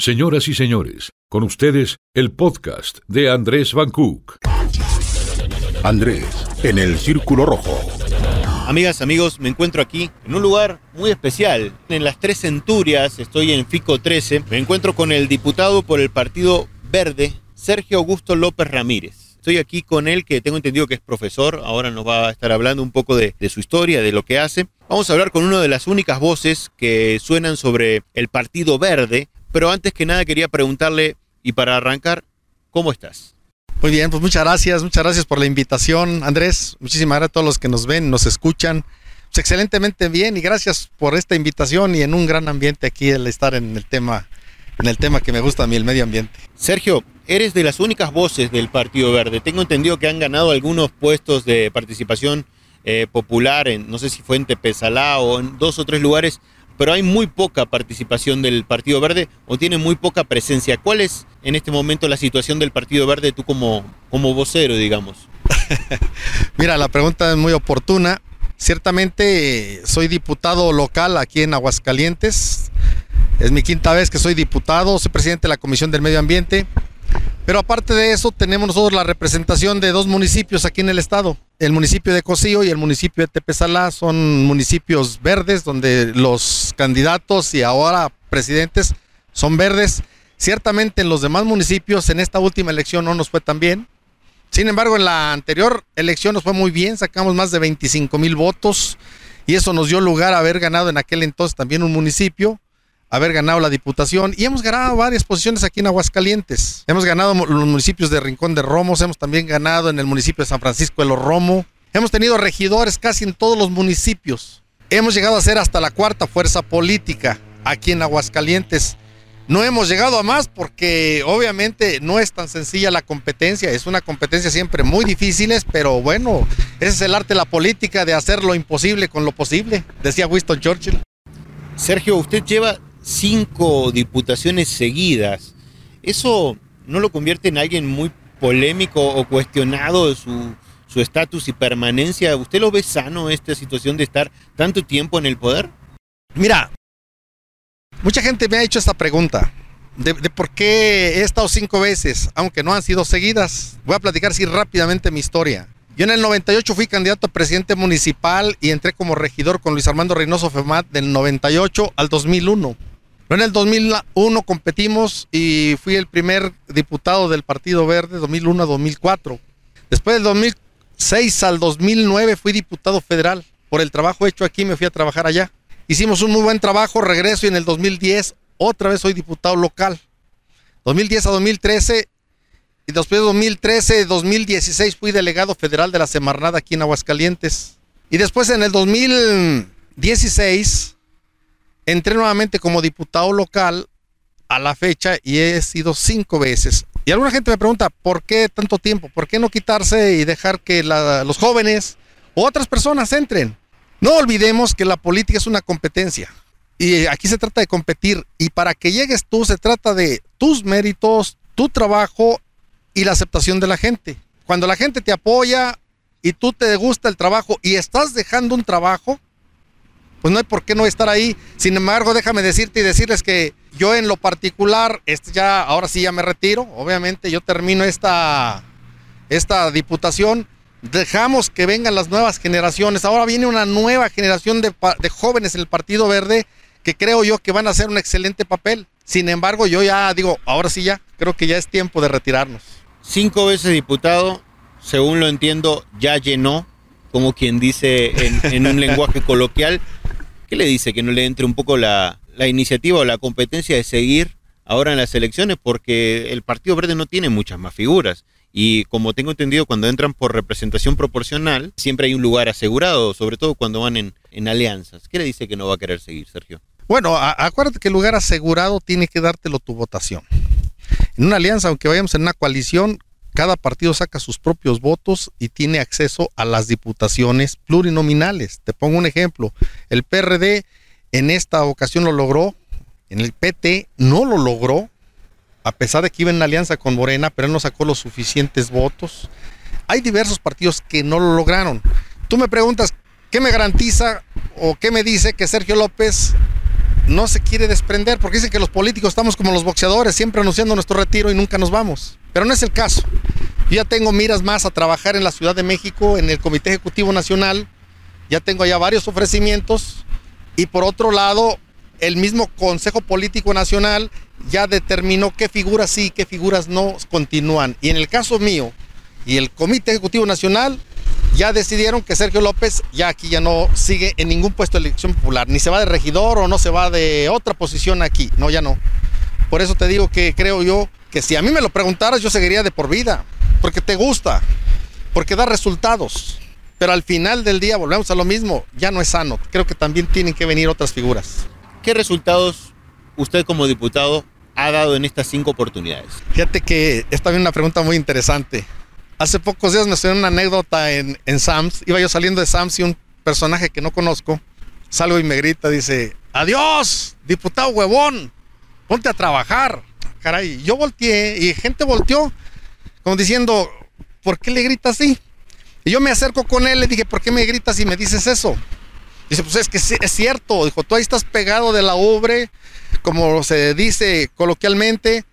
Señoras y señores, con ustedes el podcast de Andrés Van Cook. Andrés, en el Círculo Rojo. Amigas, amigos, me encuentro aquí en un lugar muy especial. En las Tres Centurias, estoy en FICO 13. Me encuentro con el diputado por el Partido Verde, Sergio Augusto López Ramírez. Estoy aquí con él, que tengo entendido que es profesor. Ahora nos va a estar hablando un poco de, de, su historia, de lo que hace. Vamos a hablar con una de las únicas voces que suenan sobre el Partido Verde. Pero antes que nada quería preguntarle, y para arrancar, ¿cómo estás? Muy bien, pues muchas gracias, muchas gracias por la invitación, Andrés. Muchísimas gracias a todos los que nos ven, nos escuchan. Pues excelentemente bien y gracias por esta invitación y en un gran ambiente aquí el estar en el tema, en el tema que me gusta a mí, el medio ambiente. Sergio, eres de las únicas voces del Partido Verde. Tengo entendido que han ganado algunos puestos de participación eh, popular, en, no sé si fue en Tepezalá o en dos o tres lugares pero hay muy poca participación del Partido Verde o tiene muy poca presencia. ¿Cuál es en este momento la situación del Partido Verde tú como, como vocero, digamos? Mira, la pregunta es muy oportuna. Ciertamente soy diputado local aquí en Aguascalientes. Es mi quinta vez que soy diputado, soy presidente de la Comisión del Medio Ambiente. Pero aparte de eso, tenemos nosotros la representación de dos municipios aquí en el estado. El municipio de Cocío y el municipio de Tepezalá son municipios verdes donde los candidatos y ahora presidentes son verdes. Ciertamente en los demás municipios en esta última elección no nos fue tan bien. Sin embargo, en la anterior elección nos fue muy bien, sacamos más de 25 mil votos y eso nos dio lugar a haber ganado en aquel entonces también un municipio haber ganado la diputación y hemos ganado varias posiciones aquí en Aguascalientes. Hemos ganado los municipios de Rincón de Romos, hemos también ganado en el municipio de San Francisco de los Romo. Hemos tenido regidores casi en todos los municipios. Hemos llegado a ser hasta la cuarta fuerza política aquí en Aguascalientes. No hemos llegado a más porque obviamente no es tan sencilla la competencia, es una competencia siempre muy difícil, pero bueno, ese es el arte de la política de hacer lo imposible con lo posible, decía Winston Churchill. Sergio, usted lleva cinco diputaciones seguidas. ¿Eso no lo convierte en alguien muy polémico o cuestionado de su estatus y permanencia? ¿Usted lo ve sano esta situación de estar tanto tiempo en el poder? Mira, mucha gente me ha hecho esta pregunta. De, de, por qué he estado cinco veces, aunque no han sido seguidas. Voy a platicar así rápidamente mi historia. Yo en el 98 fui candidato a presidente municipal y entré como regidor con Luis Armando Reynoso Femat del 98 al 2001. En el 2001 competimos y fui el primer diputado del Partido Verde 2001 a 2004. Después del 2006 al 2009 fui diputado federal. Por el trabajo hecho aquí me fui a trabajar allá. Hicimos un muy buen trabajo, regreso y en el 2010 otra vez soy diputado local. 2010 a 2013 y después de 2013, 2016 fui delegado federal de la Semarnada aquí en Aguascalientes. Y después en el 2016 entré nuevamente como diputado local a la fecha y he sido cinco veces. Y alguna gente me pregunta, ¿por qué tanto tiempo? ¿Por qué no quitarse y dejar que los jóvenes o otras personas entren? No olvidemos que la política es una competencia. Y aquí se trata de competir. Y para que llegues tú, se trata de tus méritos, tu trabajo y la aceptación de la gente. Cuando la gente te apoya y tú te gusta el trabajo y estás dejando un trabajo, pues no hay por qué no estar ahí. Sin embargo, déjame decirte y decirles que yo en lo particular, este ya, ahora sí ya me retiro, obviamente yo termino esta, esta diputación, dejamos que vengan las nuevas generaciones, ahora viene una nueva generación de, de jóvenes en el Partido Verde que creo yo que van a hacer un excelente papel. Sin embargo, yo ya digo, ahora sí ya, creo que ya es tiempo de retirarnos. Cinco veces diputado, según lo entiendo, ya llenó, como quien dice en, en un lenguaje coloquial. ¿Qué le dice? Que no le entre un poco la, iniciativa o la competencia de seguir ahora en las elecciones porque el Partido Verde no tiene muchas más figuras. Y como tengo entendido, cuando entran por representación proporcional, siempre hay un lugar asegurado, sobre todo cuando van en, alianzas. ¿Qué le dice que no va a querer seguir, Sergio? Bueno, acuérdate que el lugar asegurado tiene que dártelo tu votación. En una alianza, aunque vayamos en una coalición, cada partido saca sus propios votos y tiene acceso a las diputaciones plurinominales. Te pongo un ejemplo. El PRD en esta ocasión lo logró, en el PT no lo logró, a pesar de que iba en alianza con Morena, pero él no sacó los suficientes votos. Hay diversos partidos que no lo lograron. Tú me preguntas, ¿qué me garantiza o qué me dice que Sergio López no se quiere desprender porque dicen que los políticos estamos como los boxeadores, siempre anunciando nuestro retiro y nunca nos vamos. Pero no es el caso. Yo ya tengo miras más a trabajar en la Ciudad de México, en el Comité Ejecutivo Nacional. Ya tengo ya varios ofrecimientos. Y por otro lado, el mismo Consejo Político Nacional ya determinó qué figuras sí, qué figuras no continúan. Y en el caso mío y el Comité Ejecutivo Nacional ya decidieron que Sergio López ya aquí ya no sigue en ningún puesto de elección popular, ni se va de regidor o no se va de otra posición aquí, no, ya no. Por eso te digo que creo yo que si a mí me lo preguntaras yo seguiría de por vida, porque te gusta, porque da resultados. Pero al final del día volvemos a lo mismo, ya no es sano. Creo que también tienen que venir otras figuras. ¿Qué resultados usted como diputado ha dado en estas cinco oportunidades? Fíjate que es una pregunta muy interesante. Hace pocos días me sucedió una anécdota en, en Sams. Iba yo saliendo de Sams y un personaje que no conozco salgo y me grita, dice, adiós, diputado huevón, ponte a trabajar. Caray, yo volteé y gente volteó, como diciendo, ¿por qué le grita así? Y yo me acerco con él, le dije, ¿por qué me gritas y me dices eso? Dice, pues es que es cierto, dijo, tú ahí estás pegado de la ubre, como se dice coloquialmente,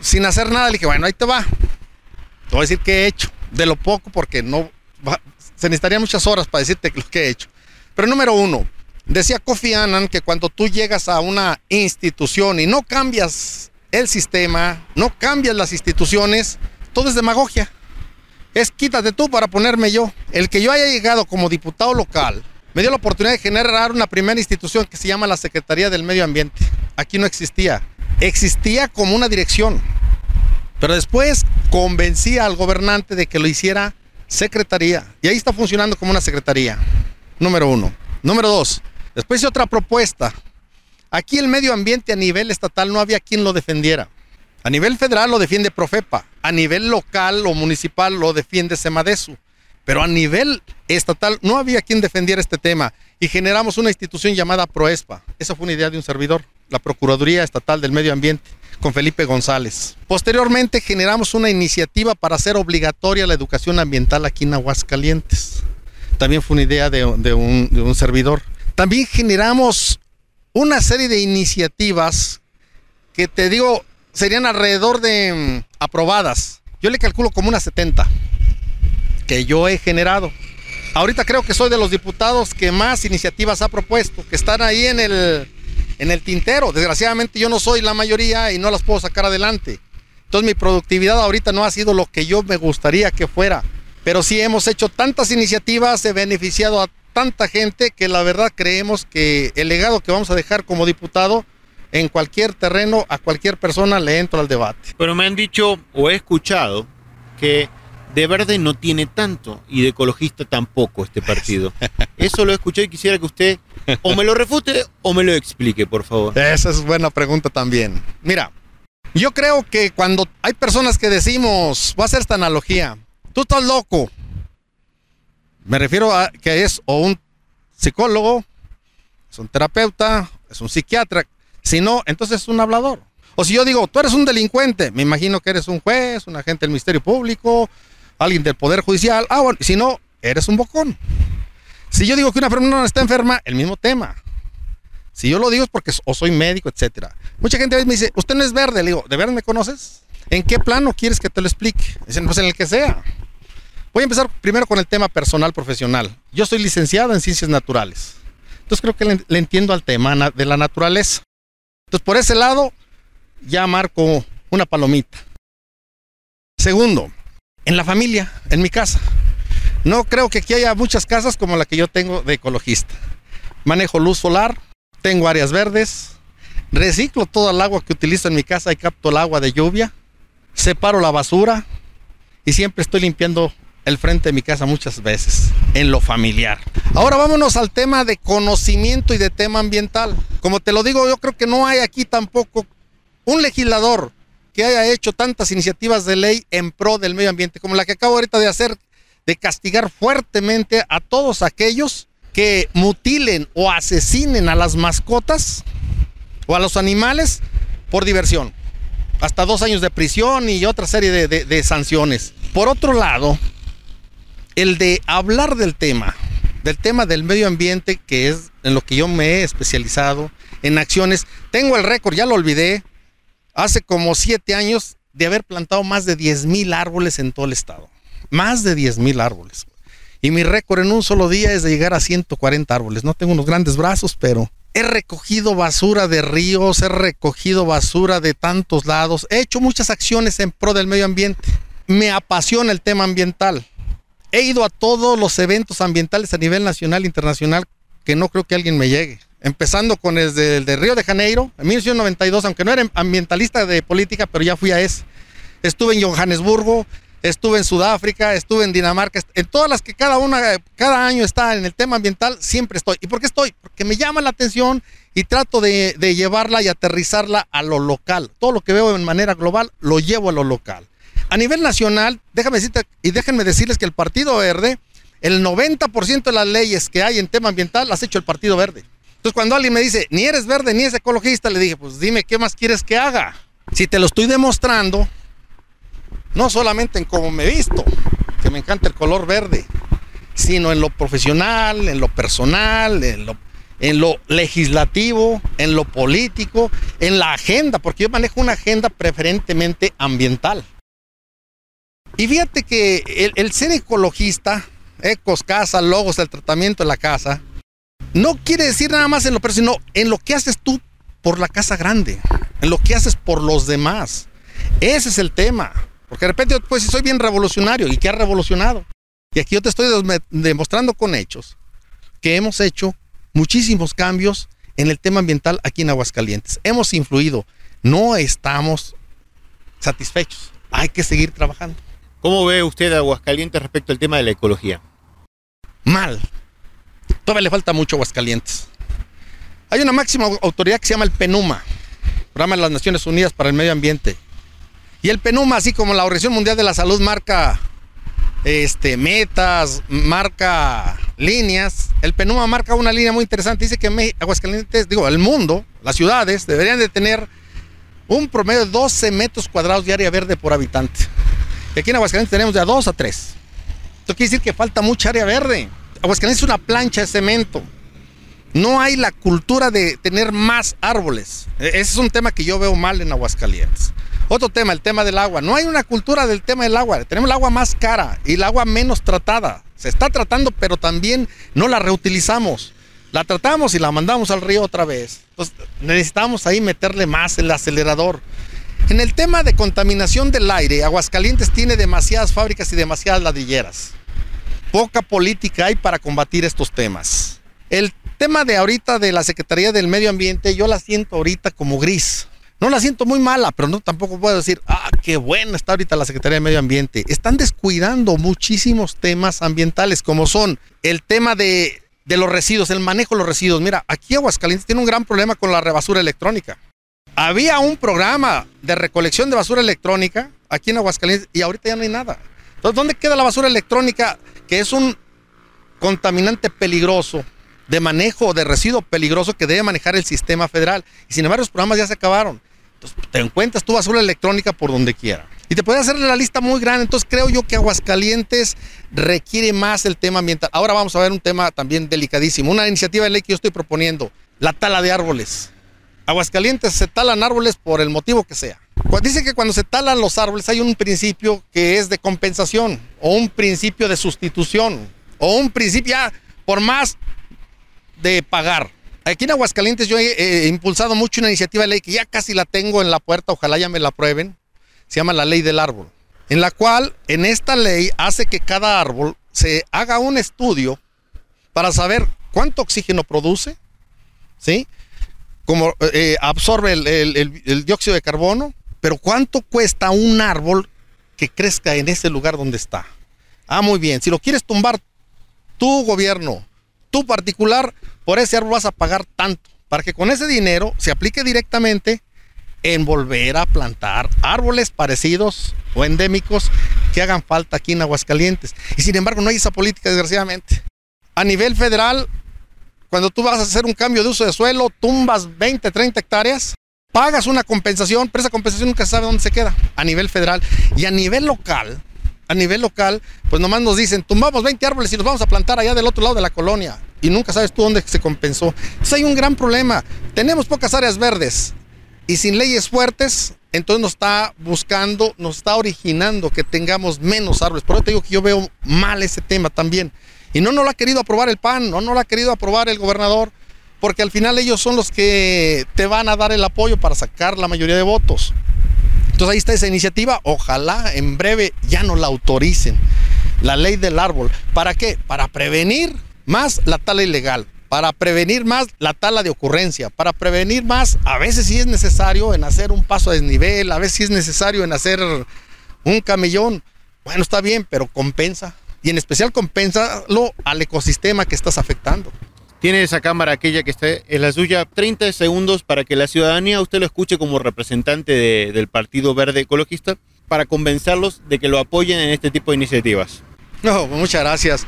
sin hacer nada. Le dije, bueno, ahí te va. Te voy a decir qué he hecho, de lo poco, porque no se necesitarían muchas horas para decirte lo que he hecho. Pero número uno, decía Kofi Annan que cuando tú llegas a una institución y no cambias el sistema, no cambias las instituciones, todo es demagogia. Es quítate tú para ponerme yo. El que yo haya llegado como diputado local me dio la oportunidad de generar una primera institución que se llama la Secretaría del Medio Ambiente. Aquí no existía. Existía como una dirección. Pero después convencí al gobernante de que lo hiciera secretaría. Y ahí está funcionando como una secretaría. Número uno. Número dos. Después otra propuesta. Aquí el medio ambiente a nivel estatal no había quien lo defendiera. A nivel federal lo defiende Profepa. A nivel local o municipal lo defiende Semadesu. Pero a nivel estatal no había quien defendiera este tema. Y generamos una institución llamada Proespa. Esa fue una idea de un servidor, la Procuraduría Estatal del Medio Ambiente con Felipe González. Posteriormente generamos una iniciativa para hacer obligatoria la educación ambiental aquí en Aguascalientes. También fue una idea de, un, servidor. También generamos una serie de iniciativas que te digo serían alrededor de mm, aprobadas. Yo le calculo como unas 70 que yo he generado. Ahorita creo que soy de los diputados que más iniciativas ha propuesto, que están ahí en el, en el tintero. Desgraciadamente yo no soy la mayoría y no las puedo sacar adelante. Entonces mi productividad ahorita no ha sido lo que yo me gustaría que fuera. Pero sí hemos hecho tantas iniciativas, he beneficiado a tanta gente que la verdad creemos que el legado que vamos a dejar como diputado en cualquier terreno, a cualquier persona le entro al debate. Pero me han dicho o he escuchado que de verde no tiene tanto y de ecologista tampoco este partido. Eso lo escuché y quisiera que usted o me lo refute o me lo explique, por favor. Esa es buena pregunta también. Mira, yo creo que cuando hay personas que decimos, voy a hacer esta analogía, tú estás loco. Me refiero a que es o un psicólogo, es un terapeuta, es un psiquiatra. Si no, entonces es un hablador. O si yo digo, tú eres un delincuente, me imagino que eres un juez, un agente del Ministerio Público, alguien del Poder Judicial. Ah, bueno, si no, eres un bocón. Si yo digo que una persona está enferma, el mismo tema. Si yo lo digo es porque o soy médico, etcétera. Mucha gente a veces me dice, usted no es verde. Le digo, ¿de verde me conoces? ¿En qué plano quieres que te lo explique? Dicen, pues en el que sea. Voy a empezar primero con el tema personal profesional. Yo soy licenciado en ciencias naturales. Entonces creo que le, entiendo al tema de la naturaleza. Entonces por ese lado ya marco una palomita. Segundo, en la familia, en mi casa. No creo que aquí haya muchas casas como la que yo tengo de ecologista. Manejo luz solar, tengo áreas verdes, reciclo toda el agua que utilizo en mi casa y capto el agua de lluvia, separo la basura y siempre estoy limpiando el frente de mi casa muchas veces, en lo familiar. Ahora vámonos al tema de conocimiento y de tema ambiental. Como te lo digo, yo creo que no hay aquí tampoco un legislador que haya hecho tantas iniciativas de ley en pro del medio ambiente como la que acabo ahorita de hacer de castigar fuertemente a todos aquellos que mutilen o asesinen a las mascotas o a los animales por diversión. Hasta dos años de prisión y otra serie de, de sanciones. Por otro lado, el de hablar del tema, del tema del medio ambiente, que es en lo que yo me he especializado, en acciones. Tengo el récord, ya lo olvidé, hace como siete años de haber plantado más de 10 mil árboles en todo el estado. Más de 10 mil árboles. Y mi récord en un solo día es de llegar a 140 árboles. No tengo unos grandes brazos, pero he recogido basura de ríos, he recogido basura de tantos lados, he hecho muchas acciones en pro del medio ambiente. Me apasiona el tema ambiental. He ido a todos los eventos ambientales a nivel nacional e internacional que no creo que alguien me llegue. Empezando con el de, Río de Janeiro, en 1992, aunque no era ambientalista de política, pero ya fui a ese. Estuve en Johannesburgo, estuve en Sudáfrica, estuve en Dinamarca, en todas las que cada una, cada año está en el tema ambiental, siempre estoy. ¿Y por qué estoy? Porque me llama la atención y trato de, de llevarla y aterrizarla a lo local. Todo lo que veo en manera global lo llevo a lo local. A nivel nacional, déjame y déjenme decirles que el Partido Verde, el 90% de las leyes que hay en tema ambiental las ha hecho el Partido Verde. Entonces, cuando alguien me dice, ni eres verde ni eres ecologista, le dije, pues dime, ¿qué más quieres que haga? Si te lo estoy demostrando, no solamente en cómo me he visto, que me encanta el color verde, sino en lo profesional, en lo personal, en lo, en lo legislativo, en lo político, en la agenda, porque yo manejo una agenda preferentemente ambiental. Y fíjate que el, ser ecologista, ecos, casa, logos, el tratamiento de la casa, no quiere decir nada más en lo personal, sino en lo que haces tú por la casa grande, en lo que haces por los demás. Ese es el tema. Porque de repente, pues soy bien revolucionario y que ha revolucionado. Y aquí yo te estoy demostrando con hechos que hemos hecho muchísimos cambios en el tema ambiental aquí en Aguascalientes. Hemos influido, no estamos satisfechos. Hay que seguir trabajando. ¿Cómo ve usted Aguascalientes respecto al tema de la ecología? Mal. Todavía le falta mucho Aguascalientes. Hay una máxima autoridad que se llama el PENUMA, Programa de las Naciones Unidas para el Medio Ambiente. Y el PENUMA, así como la Organización Mundial de la Salud, marca este, metas, marca líneas. El PENUMA marca una línea muy interesante. Dice que Aguascalientes, digo, el mundo, las ciudades, deberían de tener un promedio de 12 metros cuadrados de área verde por habitante. Aquí en Aguascalientes tenemos de a 2 a 3. Esto quiere decir que falta mucha área verde. Aguascalientes es una plancha de cemento. No hay la cultura de tener más árboles. E-, ese es un tema que yo veo mal en Aguascalientes. Otro tema, el tema del agua. No hay una cultura del tema del agua. Tenemos el agua más cara y el agua menos tratada. Se está tratando, pero también no la reutilizamos. La tratamos y la mandamos al río otra vez. Entonces necesitamos ahí meterle más el acelerador. En el tema de contaminación del aire, Aguascalientes tiene demasiadas fábricas y demasiadas ladrilleras. Poca política hay para combatir estos temas. El tema de ahorita de la Secretaría del Medio Ambiente, yo la siento ahorita como gris. No la siento muy mala, pero no tampoco puedo decir, ah, qué buena está ahorita la Secretaría de Medio Ambiente. Están descuidando muchísimos temas ambientales, como son el tema de, de los residuos, el manejo de los residuos. Mira, aquí Aguascalientes tiene un gran problema con la rebasura electrónica. Había un programa de recolección de basura electrónica aquí en Aguascalientes y ahorita ya no hay nada. Entonces, ¿dónde queda la basura electrónica, que es un contaminante peligroso? de manejo de residuo peligroso que debe manejar el sistema federal. Y sin embargo, los programas ya se acabaron. Entonces, te encuentras tu basura electrónica por donde quiera. Y te puede hacer la lista muy grande. Entonces, creo yo que Aguascalientes requiere más el tema ambiental. Ahora vamos a ver un tema también delicadísimo. Una iniciativa de ley que yo estoy proponiendo: la tala de árboles. Aguascalientes se talan árboles por el motivo que sea. Dice que cuando se talan los árboles hay un principio que es de compensación, o un principio de sustitución, o un principio, ya, por más de pagar. Aquí en Aguascalientes yo he, impulsado mucho una iniciativa de ley que ya casi la tengo en la puerta, ojalá ya me la aprueben. Se llama la ley del árbol, en la cual en esta ley hace que cada árbol se haga un estudio para saber cuánto oxígeno produce, ¿sí? Cómo eh, absorbe el dióxido de carbono, pero cuánto cuesta un árbol que crezca en ese lugar donde está. Ah, muy bien. Si lo quieres tumbar tu gobierno tú particular, por ese árbol vas a pagar tanto, para que con ese dinero se aplique directamente en volver a plantar árboles parecidos o endémicos que hagan falta aquí en Aguascalientes. Y sin embargo no hay esa política, desgraciadamente. A nivel federal, cuando tú vas a hacer un cambio de uso de suelo, tumbas 20, 30 hectáreas, pagas una compensación, pero esa compensación nunca se sabe dónde se queda a nivel federal. Y a nivel local, a nivel local, pues nomás nos dicen, tumbamos 20 árboles y nos vamos a plantar allá del otro lado de la colonia. Y nunca sabes tú dónde se compensó. Entonces hay un gran problema. Tenemos pocas áreas verdes y sin leyes fuertes, entonces nos está buscando, nos está originando que tengamos menos árboles. Por eso te digo que yo veo mal ese tema también. Y no nos lo ha querido aprobar el PAN, no nos lo ha querido aprobar el gobernador, porque al final ellos son los que te van a dar el apoyo para sacar la mayoría de votos. Entonces ahí está esa iniciativa. Ojalá en breve ya no la autoricen. La ley del árbol. ¿Para qué? Para prevenir más la tala ilegal. Para prevenir más la tala de ocurrencia. Para prevenir más, a veces si es necesario en hacer un paso a desnivel. A veces si es necesario en hacer un camellón. Bueno, está bien, pero compensa. Y en especial compensalo al ecosistema que estás afectando. Tiene esa cámara, aquella que está en la suya, 30 segundos para que la ciudadanía usted lo escuche como representante del Partido Verde Ecologista para convencerlos de que lo apoyen en este tipo de iniciativas. No, muchas gracias.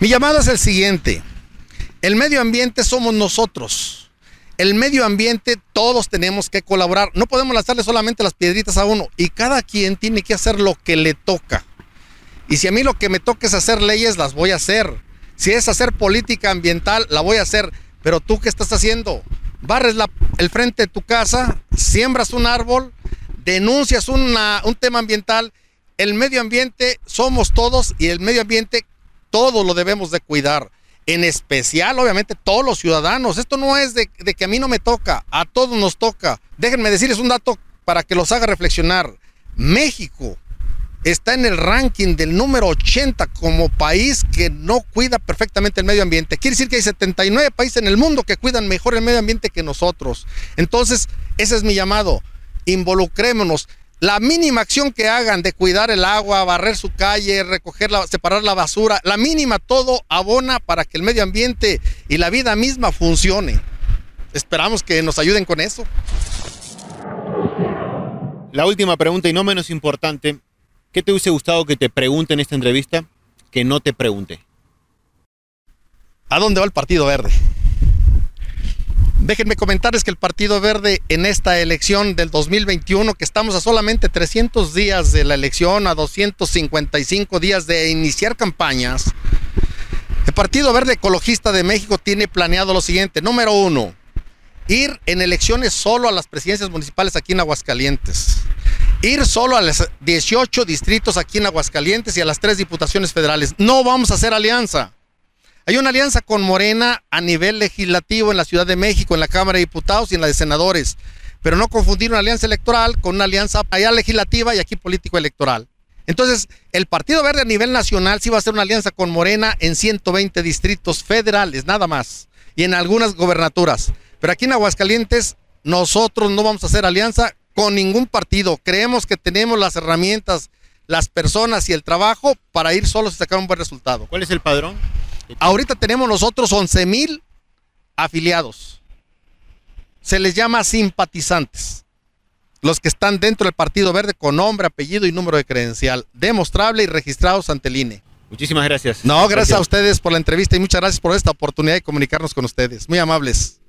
Mi llamado es el siguiente. El medio ambiente somos nosotros. El medio ambiente todos tenemos que colaborar. No podemos lanzarle solamente las piedritas a uno y cada quien tiene que hacer lo que le toca. Y si a mí lo que me toca es hacer leyes, las voy a hacer. Si es hacer política ambiental, la voy a hacer. Pero tú, ¿qué estás haciendo? Barres el frente de tu casa, siembras un árbol, denuncias un tema ambiental. El medio ambiente somos todos y el medio ambiente todos lo debemos de cuidar. En especial, obviamente, todos los ciudadanos. Esto no es de, de que a mí no me toca, a todos nos toca. Déjenme decirles un dato para que los haga reflexionar. México está en el ranking del número 80 como país que no cuida perfectamente el medio ambiente. Quiere decir que hay 79 países en el mundo que cuidan mejor el medio ambiente que nosotros. Entonces, ese es mi llamado. Involucrémonos. La mínima acción que hagan de cuidar el agua, barrer su calle, recoger separar la basura, la mínima todo abona para que el medio ambiente y la vida misma funcione. Esperamos que nos ayuden con eso. La última pregunta y no menos importante, ¿Qué te hubiese gustado que te pregunte en esta entrevista que no te pregunte? ¿A dónde va el Partido Verde? Déjenme comentarles que el Partido Verde en esta elección del 2021, que estamos a solamente 300 días de la elección, a 255 días de iniciar campañas, el Partido Verde Ecologista de México tiene planeado lo siguiente. Número uno, ir en elecciones solo a las presidencias municipales aquí en Aguascalientes ir solo a los 18 distritos aquí en Aguascalientes y a las tres diputaciones federales. No vamos a hacer alianza. Hay una alianza con Morena a nivel legislativo en la Ciudad de México, en la Cámara de Diputados y en la de Senadores. Pero no confundir una alianza electoral con una alianza allá legislativa y aquí político electoral. Entonces, el Partido Verde a nivel nacional sí va a hacer una alianza con Morena en 120 distritos federales, nada más, y en algunas gobernaturas. Pero aquí en Aguascalientes, nosotros no vamos a hacer alianza con ningún partido. Creemos que tenemos las herramientas, las personas y el trabajo para ir solos y sacar un buen resultado. ¿Cuál es el padrón? Ahorita tenemos nosotros 11 mil afiliados. Se les llama simpatizantes. Los que están dentro del Partido Verde con nombre, apellido y número de credencial, demostrable y registrados ante el INE. Muchísimas gracias. No, gracias a ustedes por la entrevista y muchas gracias por esta oportunidad de comunicarnos con ustedes. Muy amables.